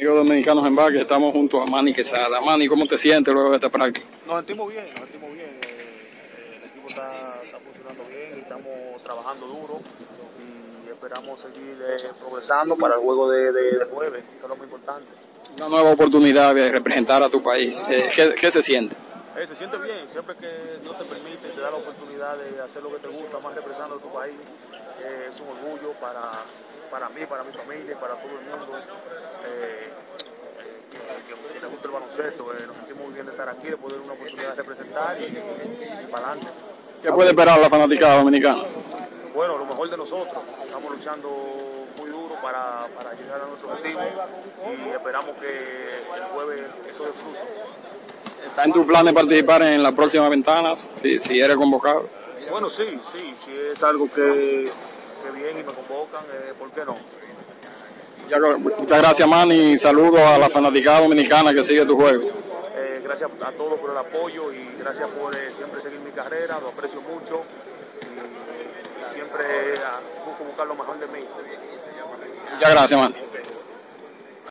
Amigos dominicanos en Valle, estamos junto a Manny Quesada. Manny, ¿cómo te sientes luego de esta práctica? Nos sentimos bien, nos sentimos bien. Eh, eh, el equipo está, está, funcionando bien y estamos trabajando duro y esperamos seguir eh, progresando para el juego de, jueves, que es lo más importante. Una nueva oportunidad de representar a tu país. Eh, ¿qué, ¿qué, se siente? Eh, se siente bien, siempre que Dios te permite, te da la oportunidad de hacer lo que te gusta, más representando a tu país. es un orgullo para, para mí, para mi familia, para todo el mundo. Eh, gusta el baloncesto, eh, nos sentimos muy bien de estar aquí, de poder una oportunidad de representar y, y, y para adelante. ¿Qué puede esperar la fanaticada dominicana? Bueno, lo mejor de nosotros, estamos luchando muy duro para, para llegar a nuestro objetivo y esperamos que el jueves eso dé fruto. ¿Está en tu plan de participar en las próximas ventanas, si, si eres convocado? Bueno, sí, sí, si es algo que, que vienen y me convocan, eh, ¿por qué no? Muchas gracias, Manny. Saludos a la fanaticada dominicana que sigue tu juego. Eh, gracias a todos por el apoyo y gracias por eh, siempre seguir mi carrera, lo aprecio mucho y siempre busco buscar lo mejor de mí. Muchas gracias, Manny.